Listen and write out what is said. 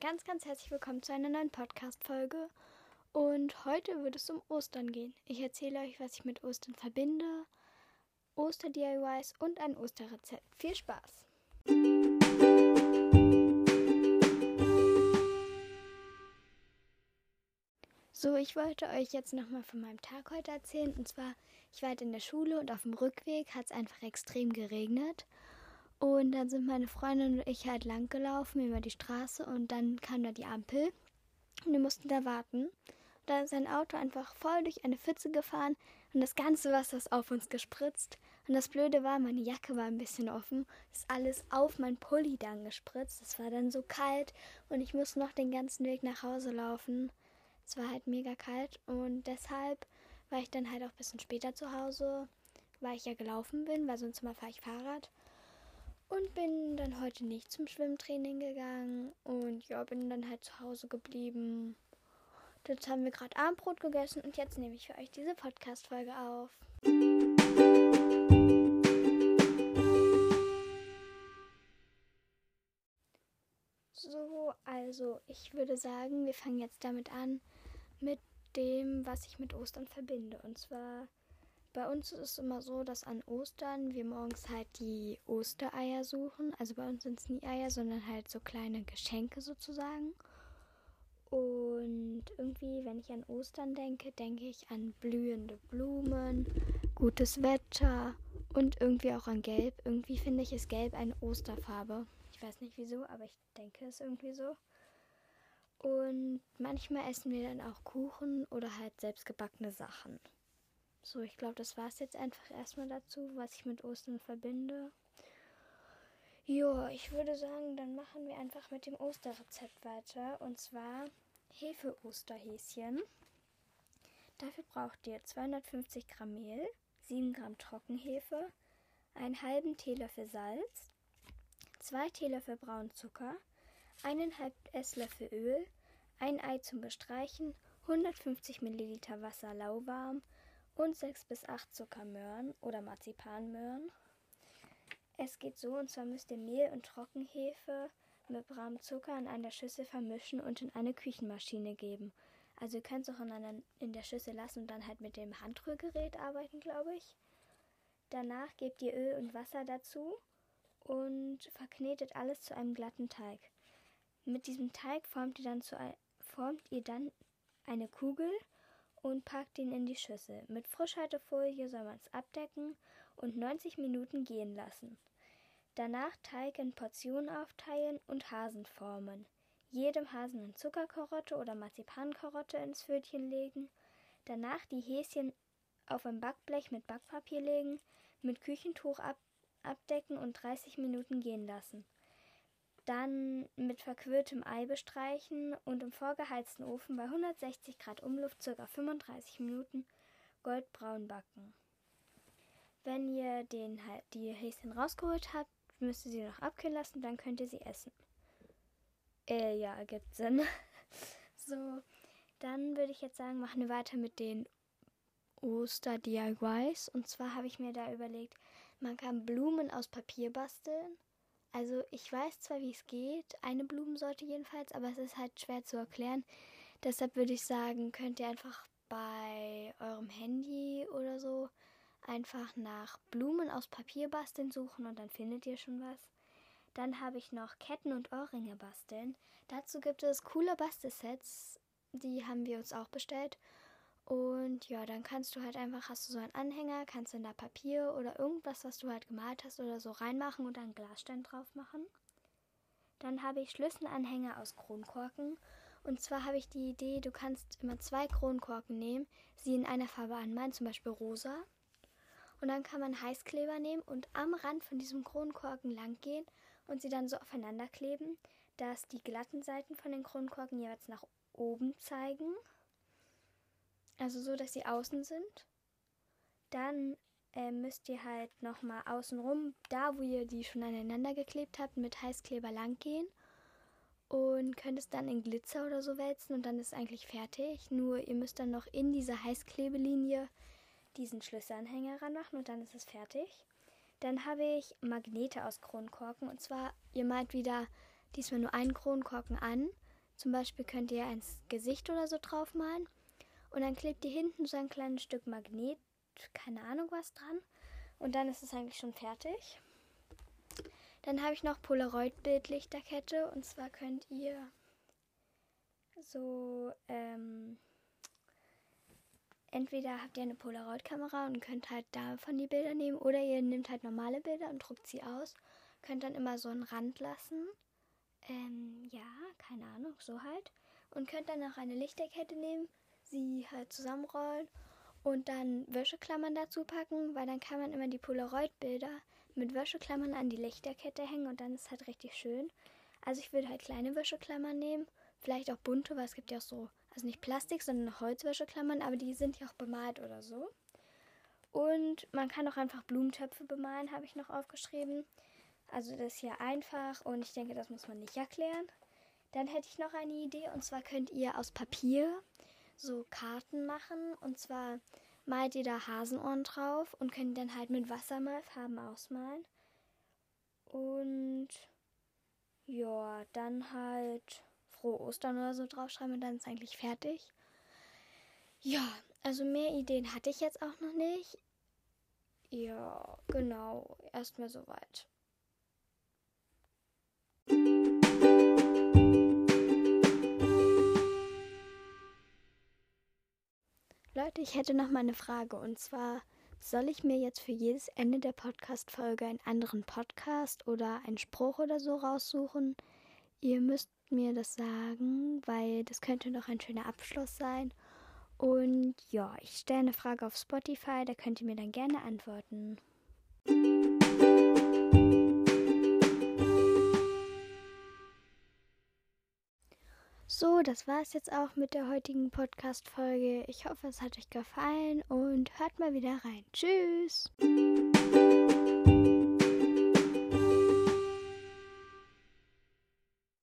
ganz, ganz herzlich willkommen zu einer neuen Podcast-Folge. Und heute wird es um Ostern gehen. Ich erzähle euch, was ich mit Ostern verbinde, Oster-DIYs und ein Osterrezept. Viel Spaß! So, ich wollte euch jetzt nochmal von meinem Tag heute erzählen. Und zwar, ich war halt in der Schule und auf dem Rückweg hat es einfach extrem geregnet. Und dann sind meine Freundin und ich halt lang gelaufen über die Straße und dann kam da die Ampel und wir mussten da warten. Da ist ein Auto einfach voll durch eine Pfütze gefahren und das ganze Wasser ist auf uns gespritzt. Und das Blöde war, meine Jacke war ein bisschen offen, ist alles auf mein Pulli dann gespritzt. Es war dann so kalt und ich musste noch den ganzen Weg nach Hause laufen. Es war halt mega kalt und deshalb war ich dann halt auch ein bisschen später zu Hause, weil ich ja gelaufen bin, weil sonst immer fahre ich Fahrrad. Und bin dann heute nicht zum Schwimmtraining gegangen und ja, bin dann halt zu Hause geblieben. Jetzt haben wir gerade Abendbrot gegessen und jetzt nehme ich für euch diese Podcast-Folge auf. So, also ich würde sagen, wir fangen jetzt damit an mit dem, was ich mit Ostern verbinde. Und zwar bei uns ist es immer so, dass an Ostern wir morgens halt die Ostereier suchen. Also bei uns sind es nie Eier, sondern halt so kleine Geschenke sozusagen. Und irgendwie, wenn ich an Ostern denke, denke ich an blühende Blumen, gutes Wetter und irgendwie auch an Gelb. Irgendwie finde ich, ist Gelb eine Osterfarbe. Ich weiß nicht wieso, aber ich denke es irgendwie so. Und manchmal essen wir dann auch Kuchen oder halt selbstgebackene Sachen. So, ich glaube, das war es jetzt einfach erstmal dazu, was ich mit Ostern verbinde. Ja, ich würde sagen, dann machen wir einfach mit dem Osterrezept weiter. Und zwar Hefe-Osterhäschen. Dafür braucht ihr 250 Gramm Mehl, 7 Gramm Trockenhefe, einen halben Teelöffel Salz, 2 Teelöffel braunen Zucker, 1,5 Esslöffel Öl, ein Ei zum Bestreichen, 150 Milliliter Wasser lauwarm, und 6 bis 8 Zuckermöhren oder Marzipanmöhren. Es geht so, und zwar müsst ihr Mehl und Trockenhefe mit braunem Zucker in einer Schüssel vermischen und in eine Küchenmaschine geben. Also ihr könnt es auch in, einer, in der Schüssel lassen und dann halt mit dem Handrührgerät arbeiten, glaube ich. Danach gebt ihr Öl und Wasser dazu und verknetet alles zu einem glatten Teig. Mit diesem Teig formt ihr dann, zu, formt ihr dann eine Kugel und packt ihn in die Schüssel. Mit Frischhaltefolie soll man es abdecken und 90 Minuten gehen lassen. Danach Teig in Portionen aufteilen und Hasen formen. Jedem Hasen eine Zuckerkarotte oder Marzipankarotte ins Pfötchen legen. Danach die Häschen auf ein Backblech mit Backpapier legen, mit Küchentuch ab abdecken und 30 Minuten gehen lassen dann mit verquirltem Ei bestreichen und im vorgeheizten Ofen bei 160 Grad Umluft ca. 35 Minuten goldbraun backen. Wenn ihr den, die Häschen rausgeholt habt, müsst ihr sie noch abkühlen lassen, dann könnt ihr sie essen. Äh, ja, ergibt Sinn. so, dann würde ich jetzt sagen, machen wir weiter mit den Oster-DIYs. Und zwar habe ich mir da überlegt, man kann Blumen aus Papier basteln also ich weiß zwar, wie es geht, eine Blumensorte jedenfalls, aber es ist halt schwer zu erklären. Deshalb würde ich sagen, könnt ihr einfach bei eurem Handy oder so einfach nach Blumen aus Papier basteln suchen und dann findet ihr schon was. Dann habe ich noch Ketten und Ohrringe basteln. Dazu gibt es coole Bastelsets, die haben wir uns auch bestellt. Und ja, dann kannst du halt einfach, hast du so einen Anhänger, kannst dann da Papier oder irgendwas, was du halt gemalt hast oder so reinmachen und einen Glasstein drauf machen. Dann habe ich Schlüsselanhänger aus Kronkorken. Und zwar habe ich die Idee, du kannst immer zwei Kronkorken nehmen, sie in einer Farbe anmalen, zum Beispiel rosa. Und dann kann man Heißkleber nehmen und am Rand von diesem Kronkorken lang gehen und sie dann so aufeinander kleben, dass die glatten Seiten von den Kronkorken jeweils nach oben zeigen also so, dass sie außen sind. Dann äh, müsst ihr halt nochmal außenrum, da wo ihr die schon aneinander geklebt habt, mit Heißkleber lang gehen. Und könnt es dann in Glitzer oder so wälzen und dann ist es eigentlich fertig. Nur ihr müsst dann noch in diese Heißklebelinie diesen Schlüsselanhänger ranmachen und dann ist es fertig. Dann habe ich Magnete aus Kronkorken und zwar, ihr malt wieder diesmal nur einen Kronkorken an Zum Beispiel könnt ihr ein Gesicht oder so drauf malen. Und dann klebt ihr hinten so ein kleines Stück Magnet, keine Ahnung was dran. Und dann ist es eigentlich schon fertig. Dann habe ich noch Polaroid-Bildlichterkette. Und zwar könnt ihr so, ähm, entweder habt ihr eine Polaroid-Kamera und könnt halt davon die Bilder nehmen. Oder ihr nehmt halt normale Bilder und druckt sie aus. Könnt dann immer so einen Rand lassen. Ähm, ja, keine Ahnung, so halt. Und könnt dann noch eine Lichterkette nehmen, sie halt zusammenrollen und dann Wäscheklammern dazu packen, weil dann kann man immer die Polaroid-Bilder mit Wäscheklammern an die Lichterkette hängen und dann ist halt richtig schön. Also ich würde halt kleine Wäscheklammern nehmen, vielleicht auch bunte, weil es gibt ja auch so, also nicht Plastik, sondern Holzwäscheklammern, aber die sind ja auch bemalt oder so. Und man kann auch einfach Blumentöpfe bemalen, habe ich noch aufgeschrieben. Also das ist hier einfach und ich denke, das muss man nicht erklären. Dann hätte ich noch eine Idee und zwar könnt ihr aus Papier so Karten machen. Und zwar malt ihr da Hasenohren drauf und könnt dann halt mit Wasser mal Farben ausmalen. Und ja, dann halt frohe Ostern oder so draufschreiben und dann ist eigentlich fertig. Ja, also mehr Ideen hatte ich jetzt auch noch nicht. Ja, genau, erstmal soweit. Leute, ich hätte noch mal eine Frage und zwar soll ich mir jetzt für jedes Ende der Podcast-Folge einen anderen Podcast oder einen Spruch oder so raussuchen? Ihr müsst mir das sagen, weil das könnte noch ein schöner Abschluss sein. Und ja, ich stelle eine Frage auf Spotify, da könnt ihr mir dann gerne antworten. So, das war es jetzt auch mit der heutigen Podcast-Folge. Ich hoffe, es hat euch gefallen und hört mal wieder rein. Tschüss!